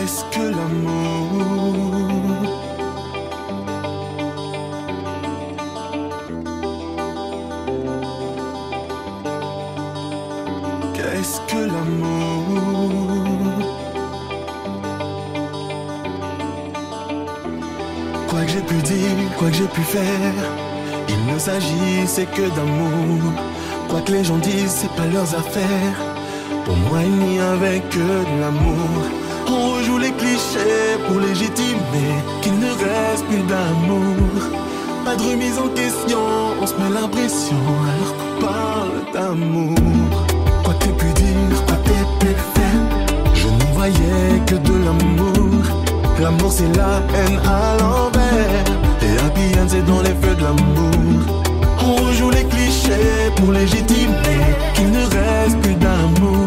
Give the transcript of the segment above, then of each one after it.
Qu'est-ce que l'amour Qu'est-ce que l'amour Quoi que j'ai pu dire, quoi que j'ai pu faire, il ne s'agissait que d'amour. Quoi que les gens disent, c'est pas leurs affaires. Pour moi, il n'y avait que de l'amour. On rejoue les clichés pour légitimer qu'il ne reste plus d'amour. Pas de remise en question, on se met l'impression alors qu'on parle d'amour. Quoi t'aies pu dire, quoi t'aies pu faire, je n'y voyais que de l'amour. L'amour c'est la haine à l'envers Et happy end c'est dans les feux de l'amour On rejoue les clichés pour légitimer Qu'il ne reste plus d'amour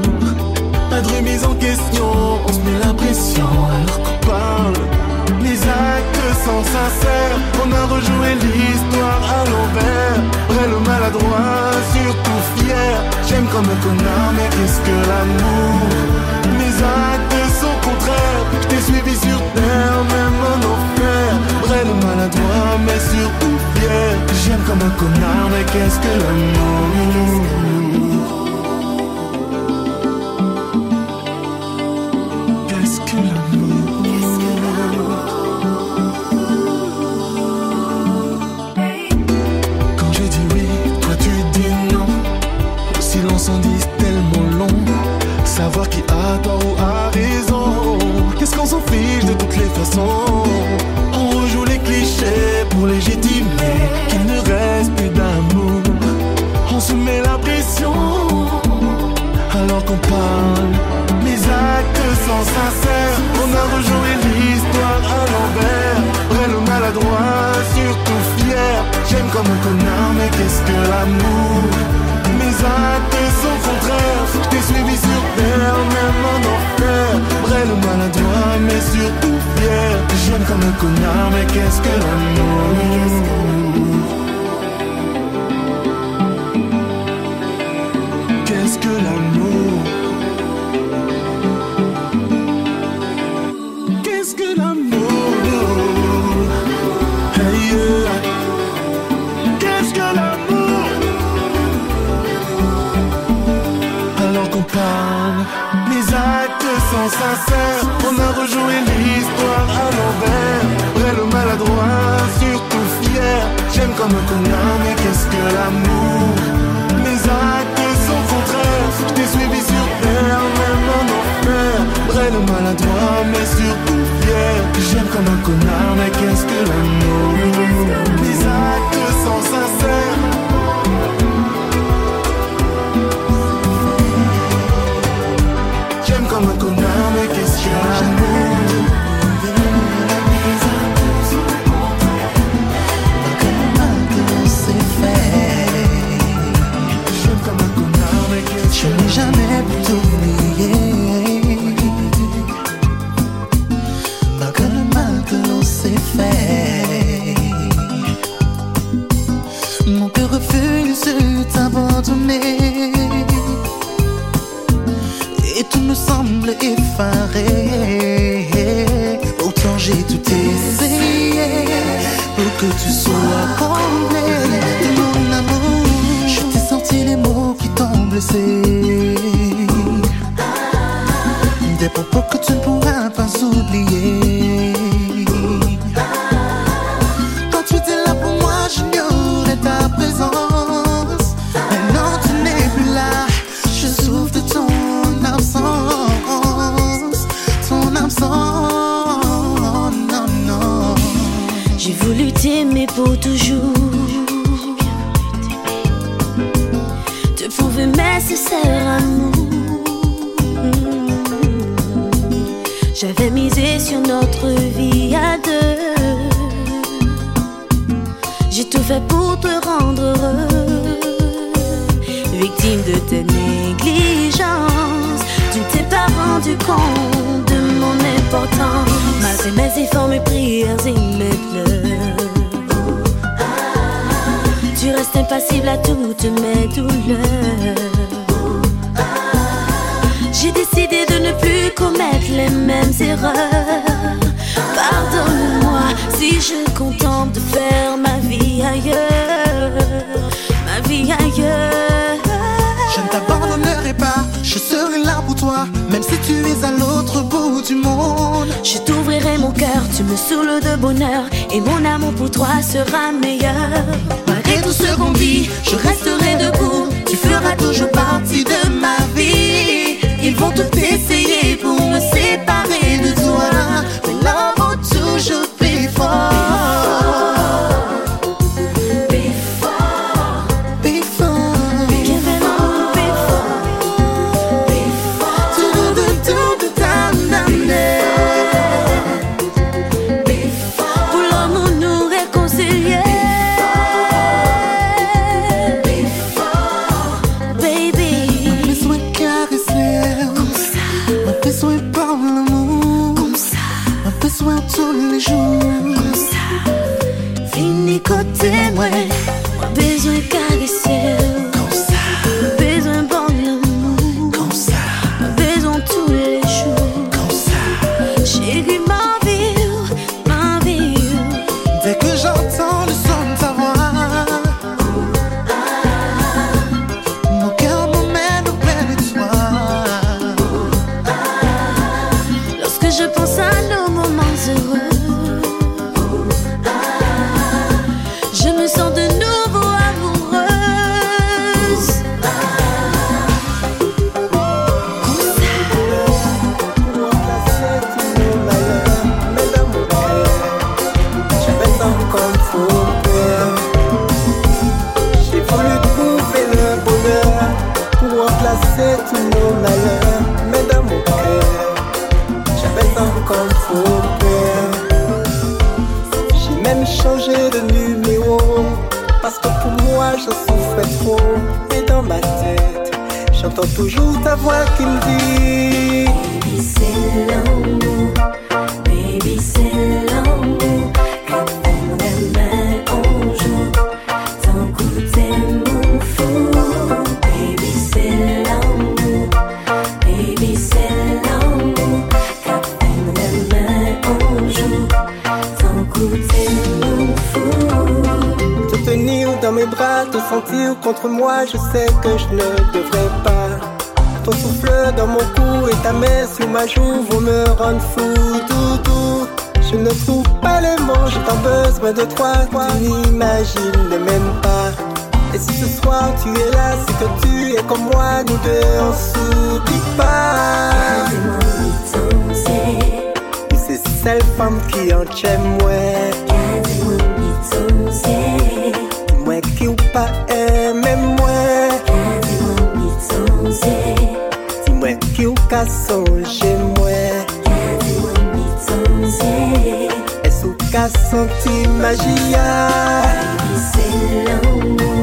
Pas de remise en question, on se met la pression alors qu'on parle. Les actes sont sincères, on a rejoué l'histoire à l'envers. Vrai le maladroit, surtout fier. J'aime comme un connard mais qu'est-ce que l'amour? Mes actes sont contraires, je t'ai suivi sur terre, même en enfer. Vrai le maladroit mais surtout fier. J'aime comme un connard mais qu'est-ce que l'amour? Que l'amour Mes actes sont contraires. Je suivi sur terre, même en enfer. Vrai le maladroit mais surtout fier. J'aime comme un connard mais qu'est-ce que l'amour compte de mon importance. Malgré mes efforts, mes prières et mes pleurs. Tu restes impassible à toutes mes douleurs. J'ai décidé de ne plus commettre les mêmes erreurs. Pardonne-moi si je contemple de faire ma vie ailleurs, ma vie ailleurs. Je ne t'abandonnerai pas, je serai là même si tu es à l'autre bout du monde. Je t'ouvrirai mon cœur, tu me saoules de bonheur, et mon amour pour toi sera meilleur. Malgré tout ce qu'on vit, je resterai debout, tu feras toujours partie de ma vie. Ils vont tout essayer pour me séparer Parce que pour moi, je souffrais trop. Mais dans ma tête, j'entends toujours ta voix qui me dit Baby, c'est l'amour. Baby, c'est l'amour. sentir contre moi, je sais que je ne devrais pas. Ton souffle dans mon cou et ta main sous ma joue, vous me rendent fou, doudou. Je ne trouve pas les mots, j'ai tant besoin de toi, tu n'imagines même pas. Et si ce soir tu es là, c'est que tu es comme moi, nous deux on s'oublie pas. C'est celle femme qui en t'aime, ouais. pa eme mwen. Kèdè an mi tonze Ti mwen ki ou ka sonje mwen. Kèdè an mi tonze E sou ka santi magia. Baby se lan mwen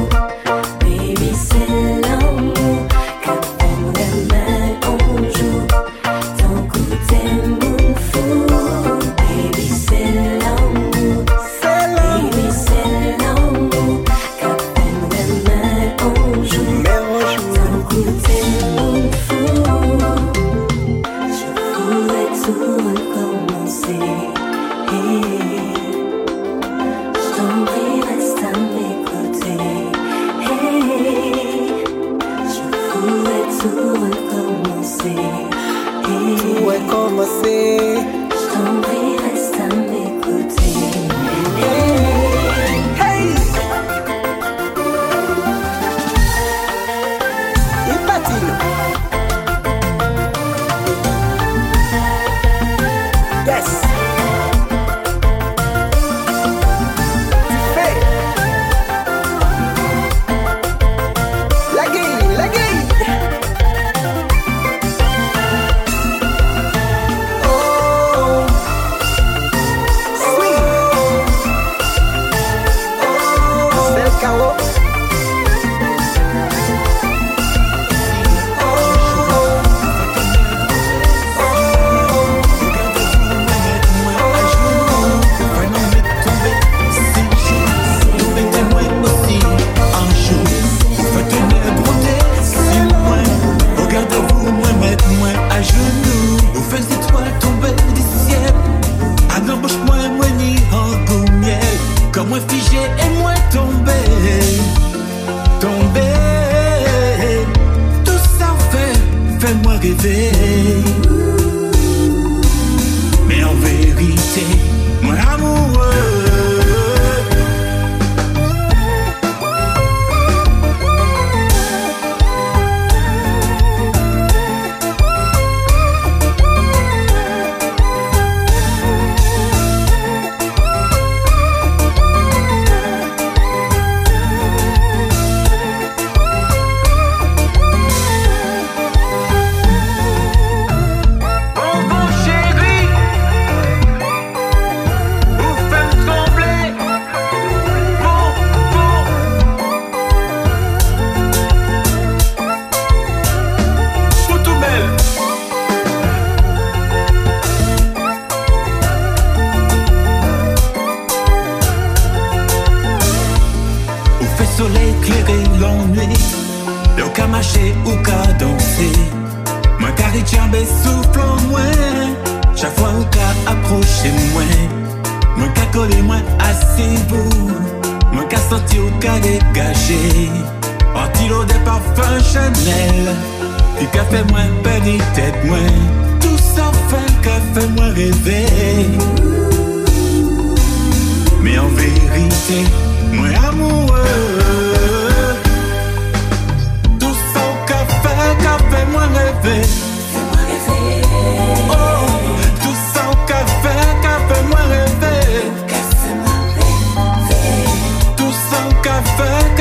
au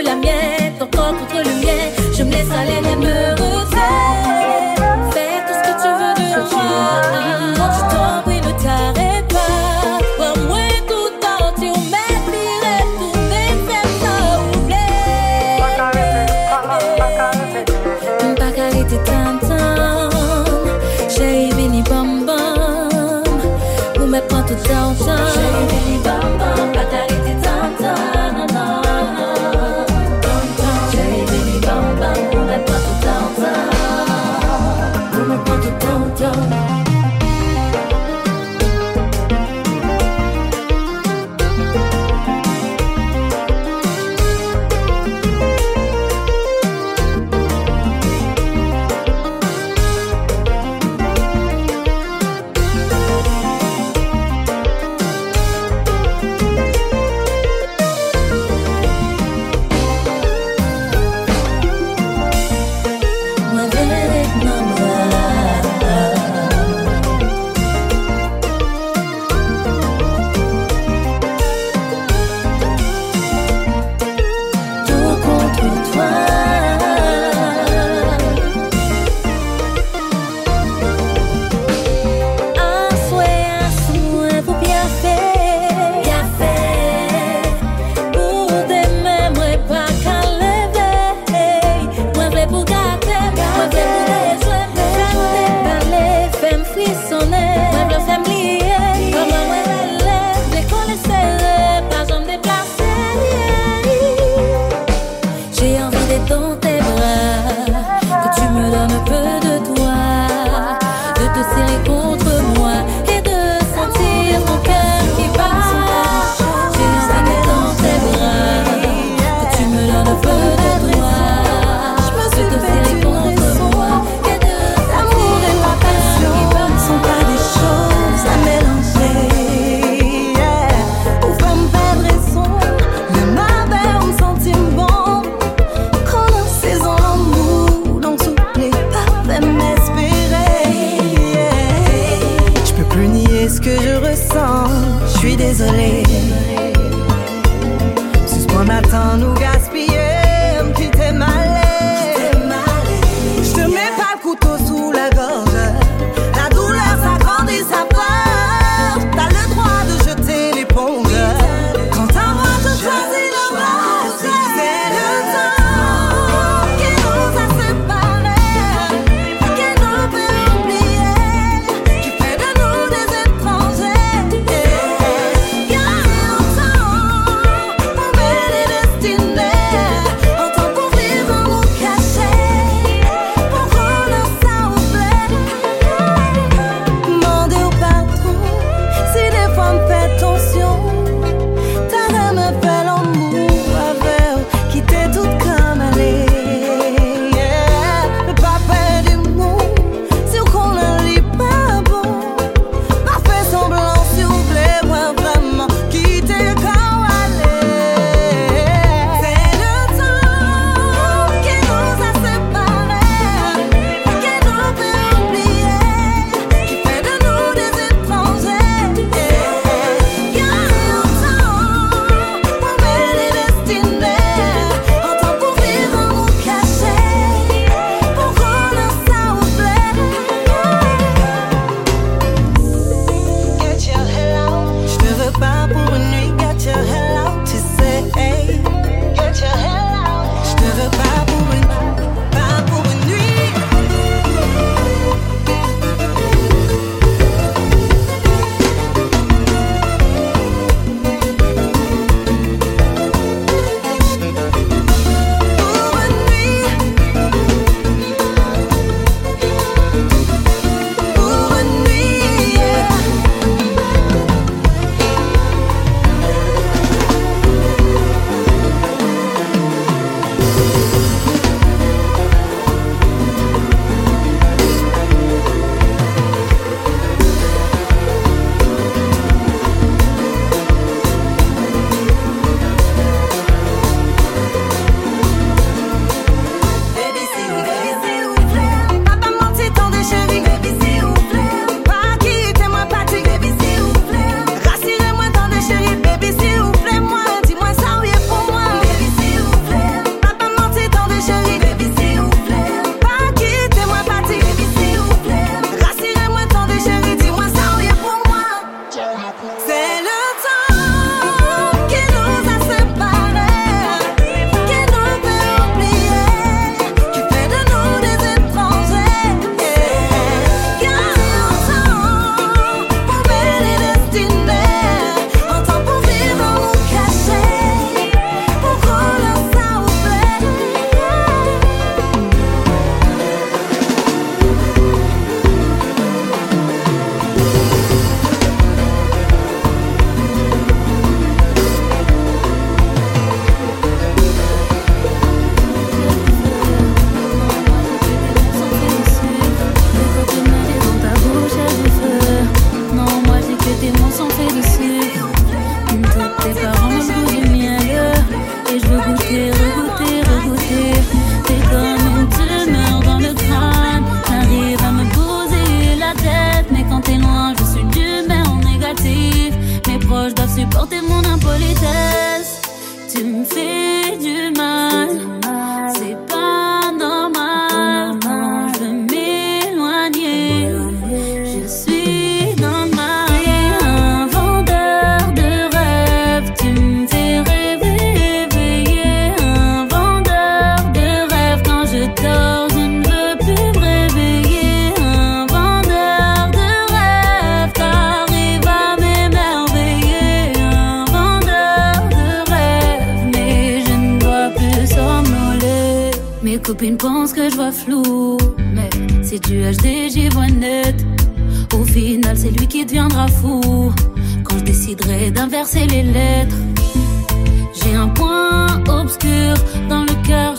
la mienne, proches doivent supporter mon impolitesse. Tu me fais du mal. Copines pensent que je vois flou. Mais si tu HD, j'y vois net. Au final, c'est lui qui deviendra fou. Quand je déciderai d'inverser les lettres. J'ai un point obscur dans le cœur,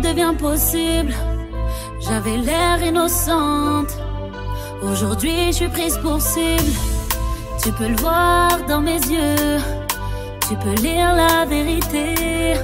Devient possible. J'avais l'air innocente. Aujourd'hui, je suis prise pour cible. Tu peux le voir dans mes yeux. Tu peux lire la vérité.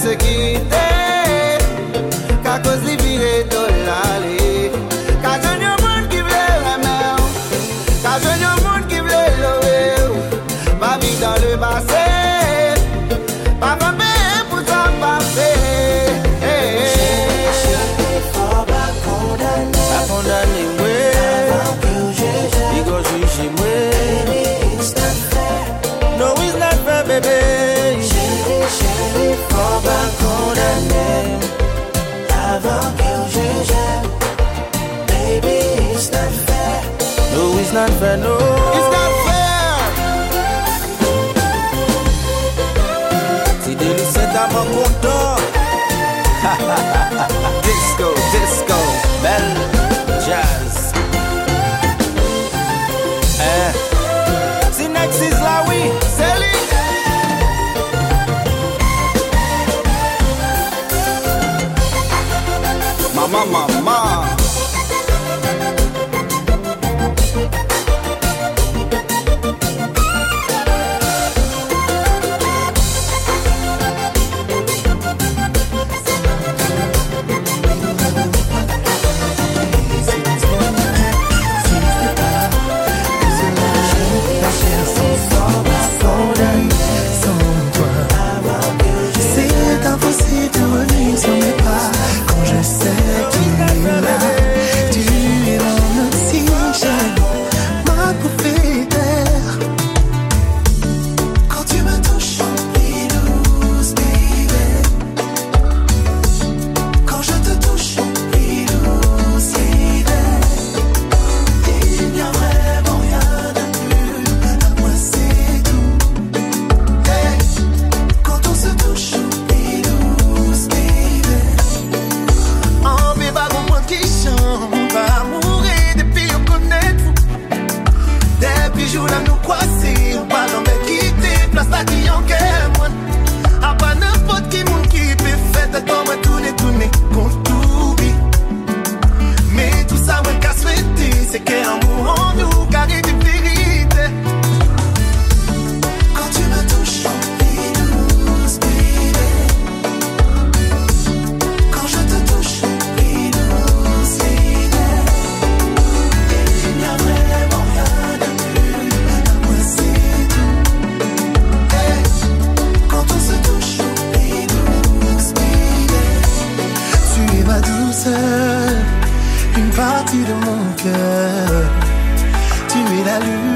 Se quite disco, disco, belle Yon nan nou kwa ou pa nan men kite Plas la ki yon ke mwen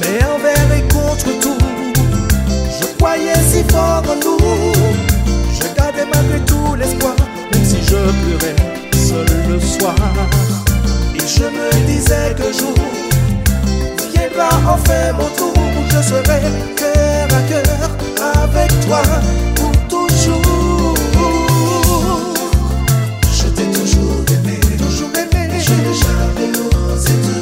Mais envers et contre tout, je croyais si fort en nous. Je gardais malgré tout l'espoir, même si je pleurais seul le soir. Et je me disais que jour viendra enfin mon tour, je serai cœur à cœur avec toi pour toujours. Je t'ai toujours aimé, toujours aimé, je n'ai jamais osé te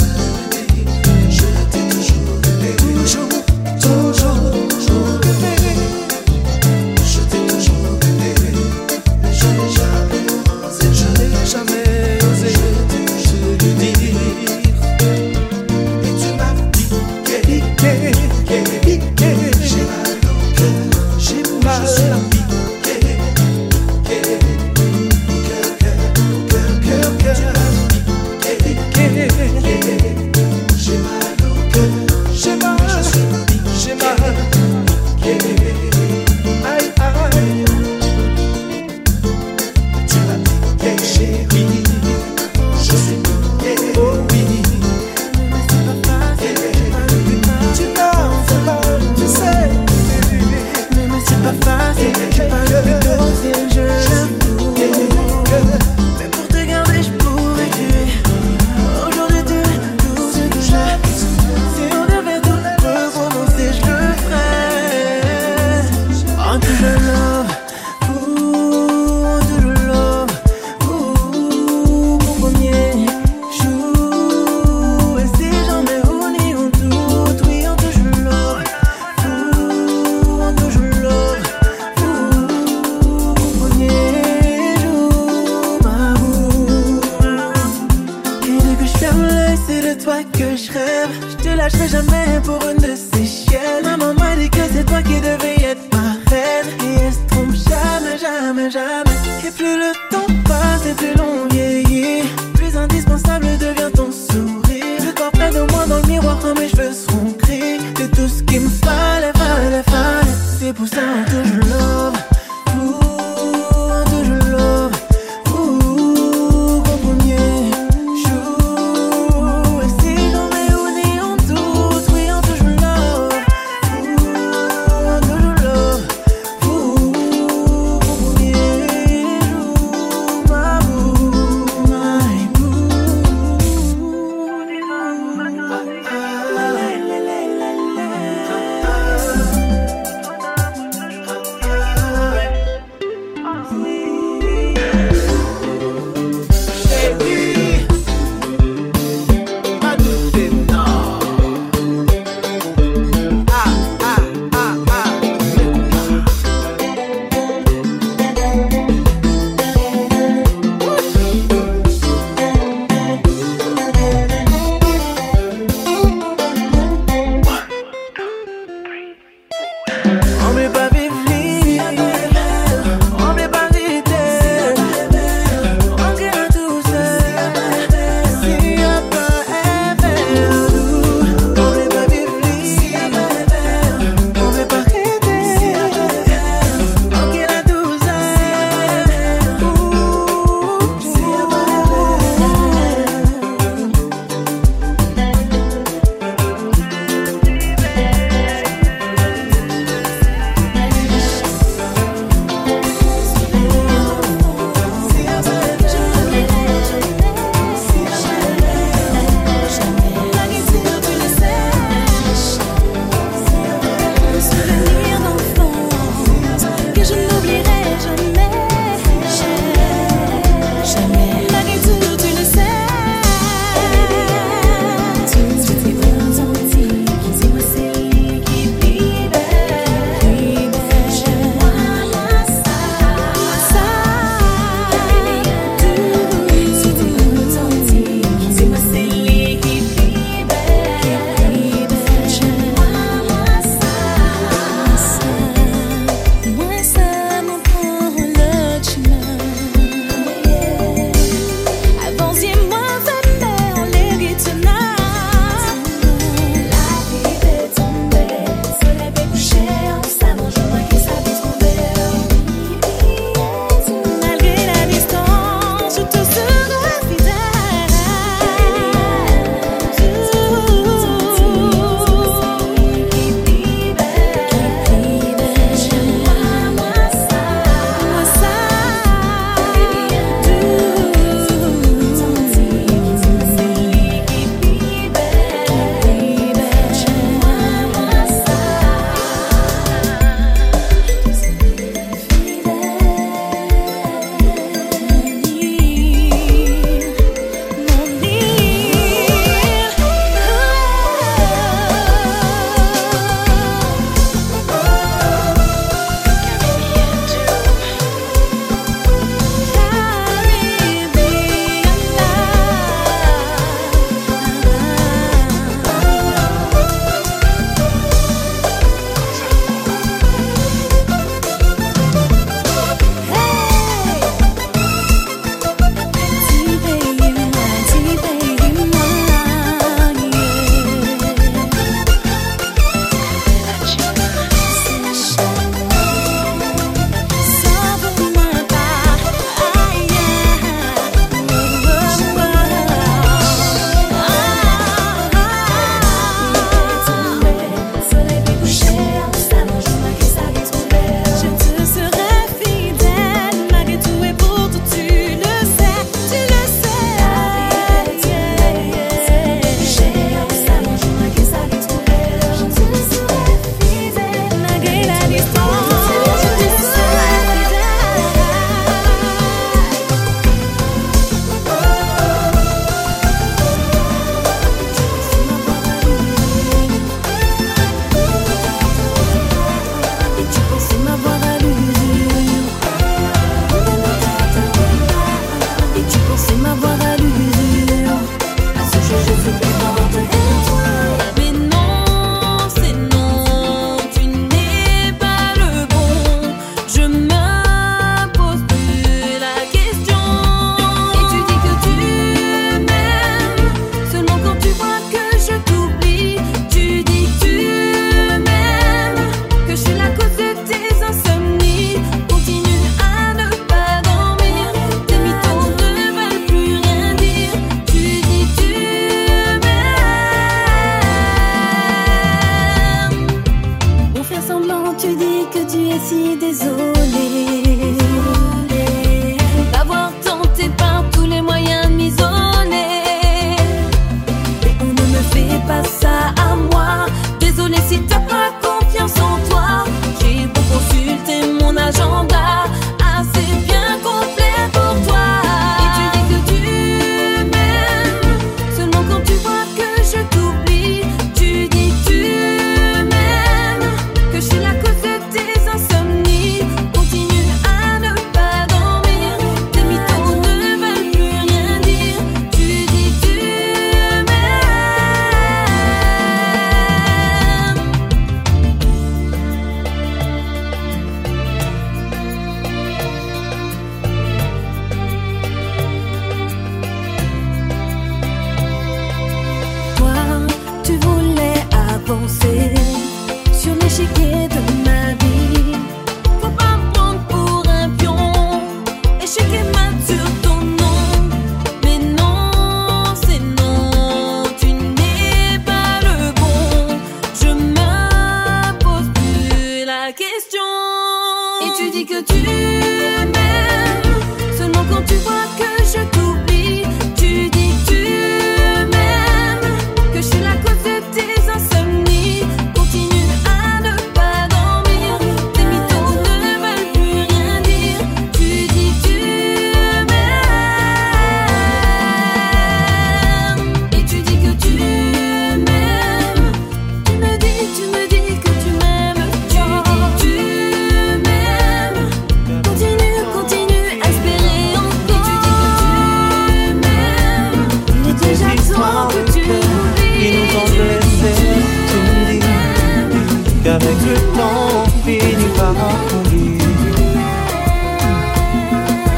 Avec le temps on finit par accomplir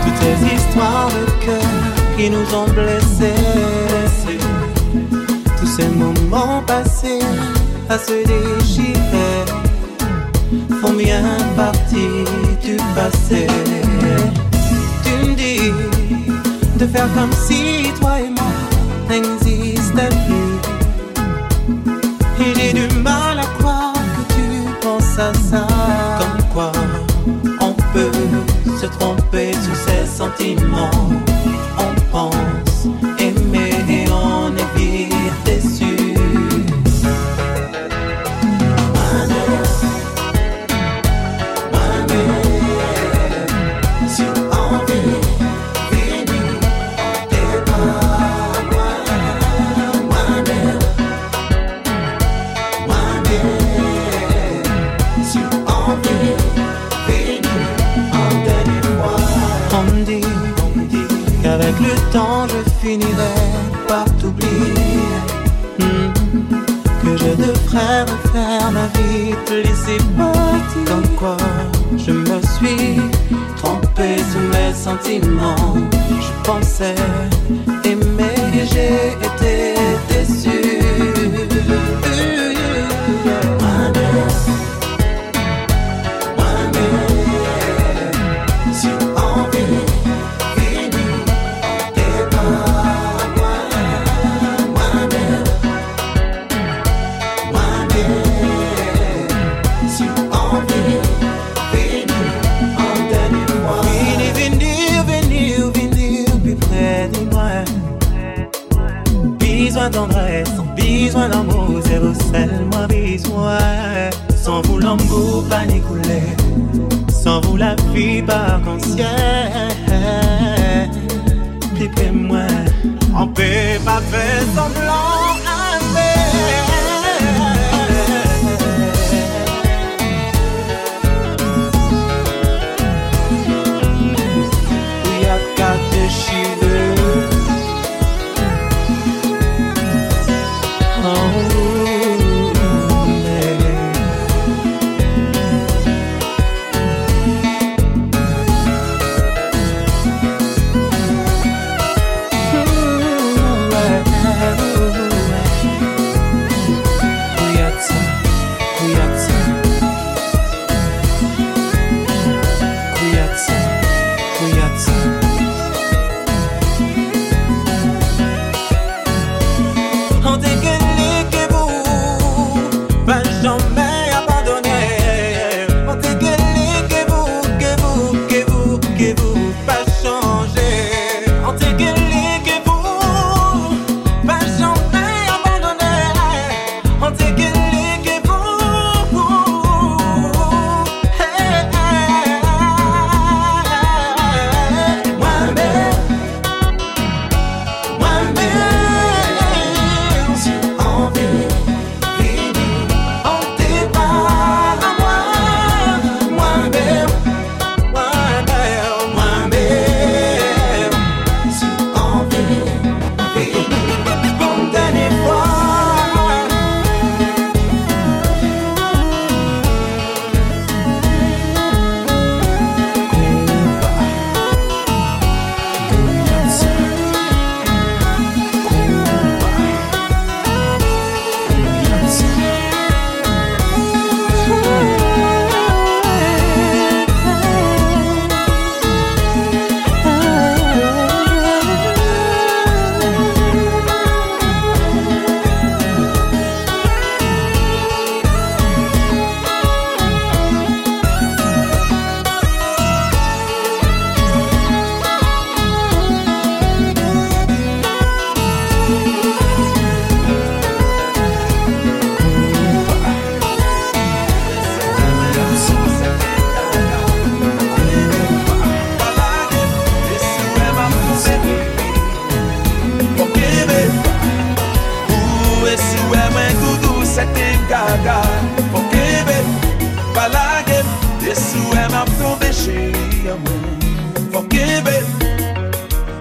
toutes ces histoires de cœur qui nous ont blessés, tous ces moments passés à se déchirer font bien partie du passé. Tu me dis de faire comme si toi et moi saga Fokebe, palage Yesu em ap tombe cheri amwen Fokebe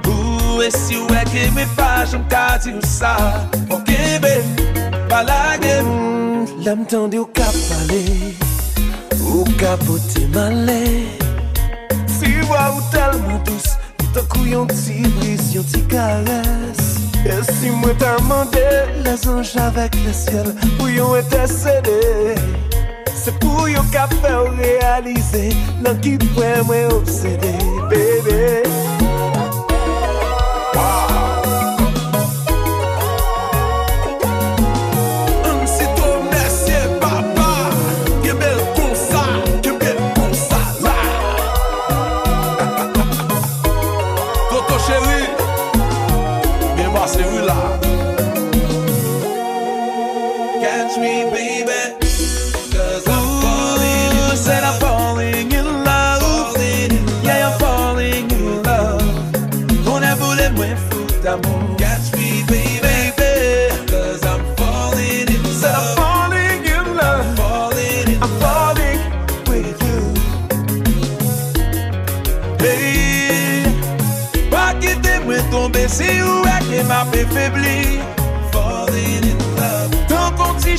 Ou esi ou eke me fajan kati ou sa Fokebe, palage Lam tande ou kap pale Ou kapote male Si wa ou telman dous Ou takou yon ti bris, yon ti kares E si mwen ta mande Les anj avèk le siel Pou yon intercede Se pou yon ka fè ou realize Lan ki pwè mwen obsede Bebe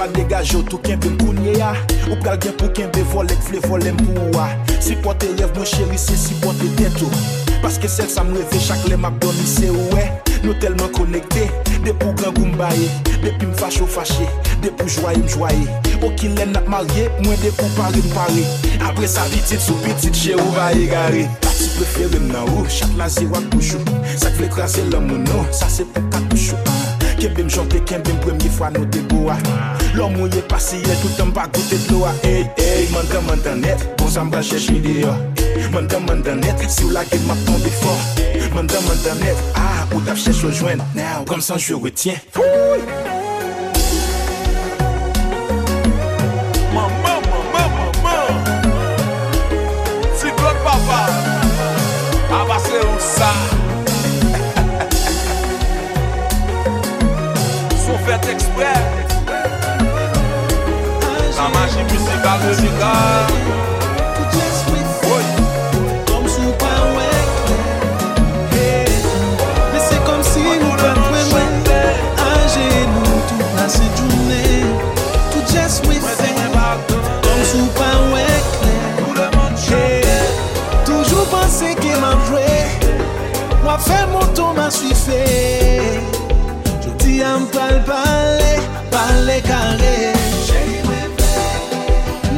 pa degaj yo tou kenbe mkounye ya Ou pral gen pou kenbe volek vle volem pou wa Si pote rev mwen chéri se si pote Paske sel sa mreve chak le doni se ouwe Nou telman konekte, de pou gran goum baye De pi m fache ou fache, de pou jwaye m jwaye O ki len nat marye, mwen de pou pare m pare Apre sa vitit sou pitit, che ou va e gare Pati prefere ou, chak la ziwak poujou Sak vle krasi lom sa se Kembe m jante, kembe m premye fwa nou te a Lò mwen ye pasiye, toutan pa goute dloa Ey, ey, mandan mandan net, bon zan mba chèche videyo Mandan mandan net, si ou la gen map tombe fò Mandan mandan net, ah, ou tap chèche rejoen Now, kom san jwe retyen Fouy Fèt ekspre La maji musikal musikal Oy Comme sous pas ouais ya m pral pale, pale kare. Che mwen vle,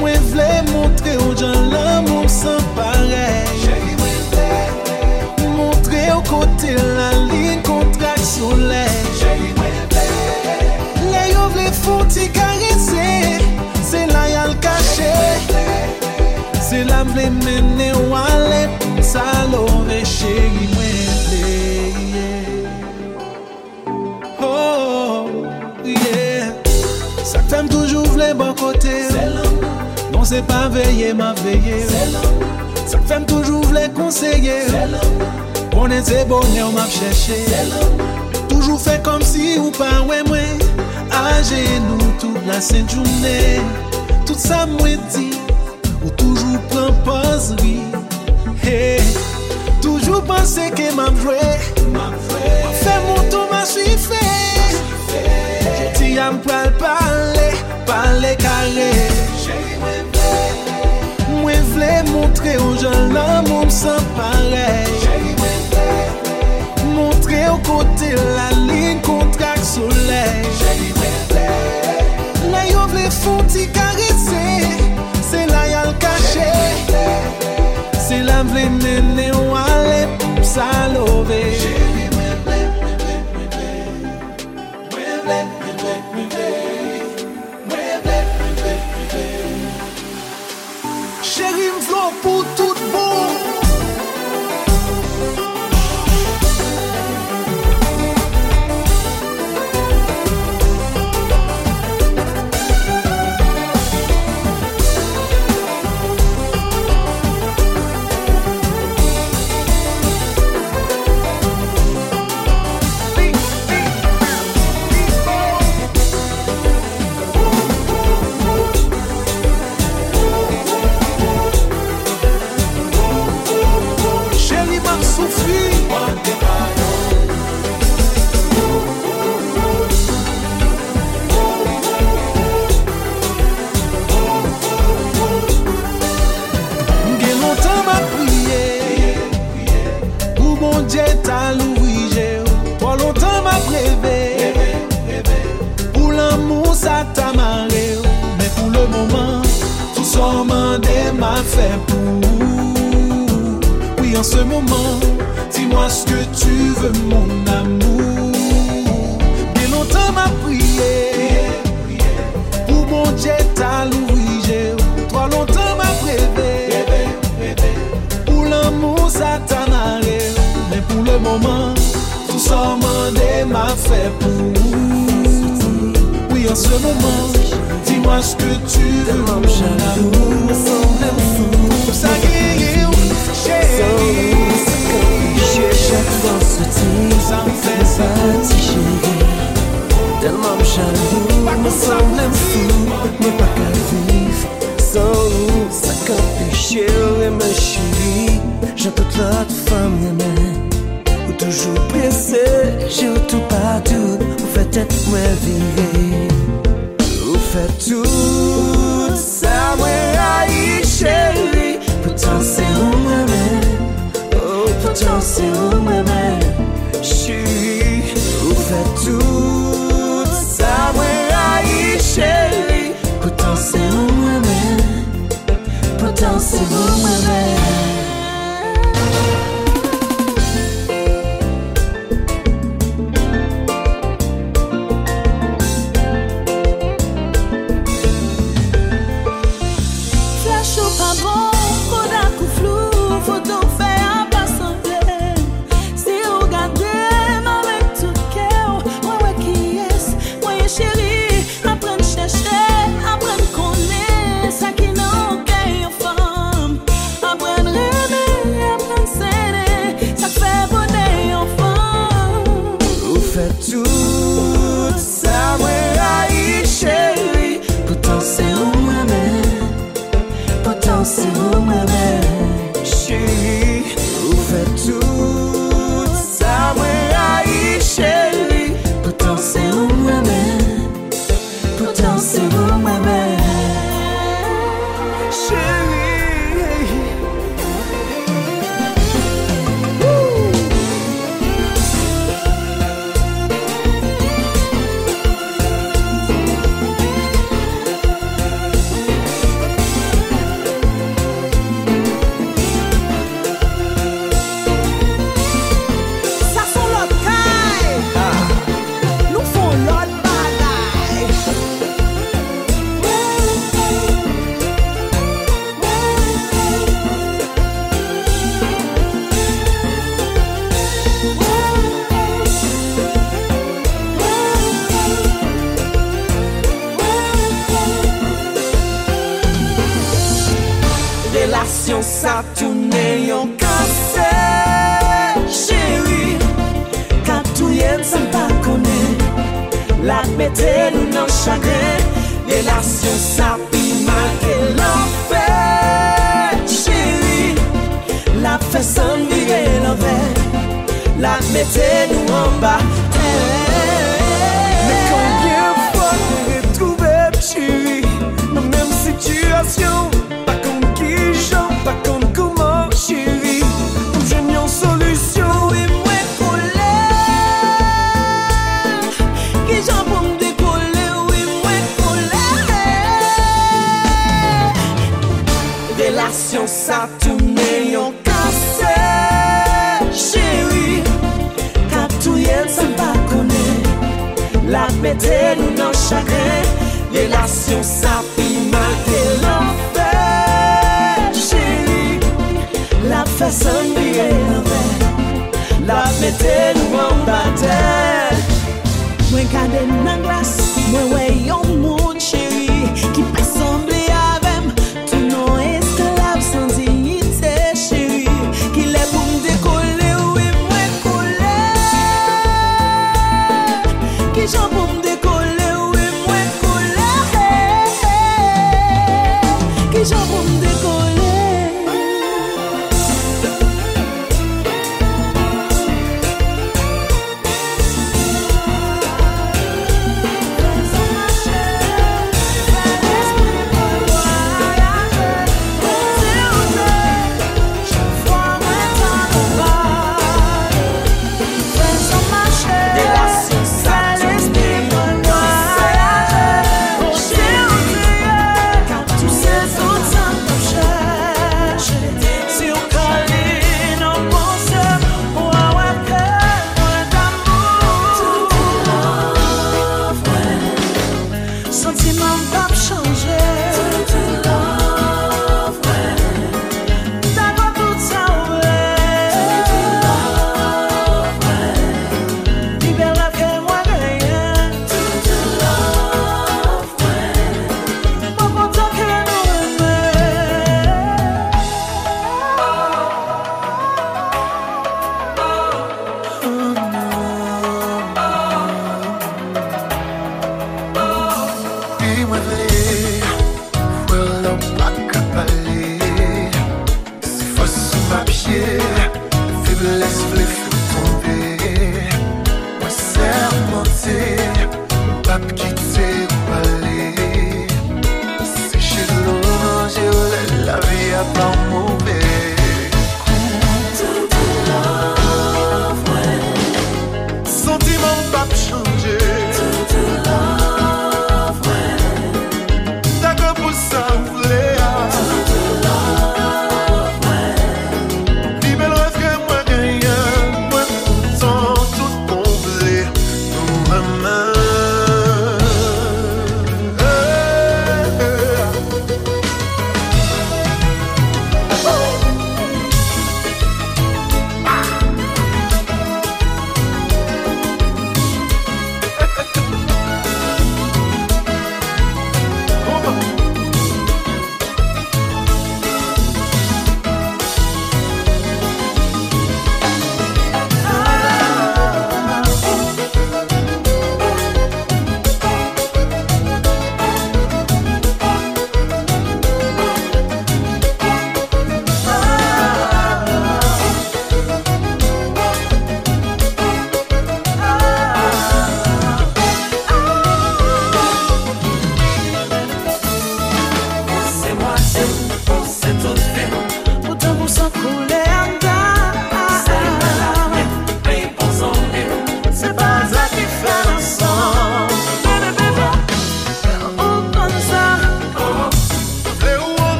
mwen vle montre ou jan l'amou san pare. Che mwen vle, montre ou kote la li kontrak soule Che mwen vle, le yo vle fouti karese, se la yal kache. Se la vle mene wale, sa lore che mwen. vle bon kote Non se pa veye ma veye Sak fem toujou vle konseye Konen se bonye ou map cheshe Toujou fe kom si ou pa we mwen. Aje nou tout la sen jounen Tout sa mwen di Ou toujou pren pozri Hey Toujou pense ke map jwe Map fe moutou map suife Joti am pral pal pale kare. Mwen vle montre ou jan lan moun san pare Montre ou kote la lin kontrak soley La yo vle fouti karese Se la yal kache. Se la vle nene ou ale pou salo Fè la mette nou an ba Mè konbyen fwa te retrouve m chiri Nan menm situasyon Mwen kade nan glas, mwen wey yon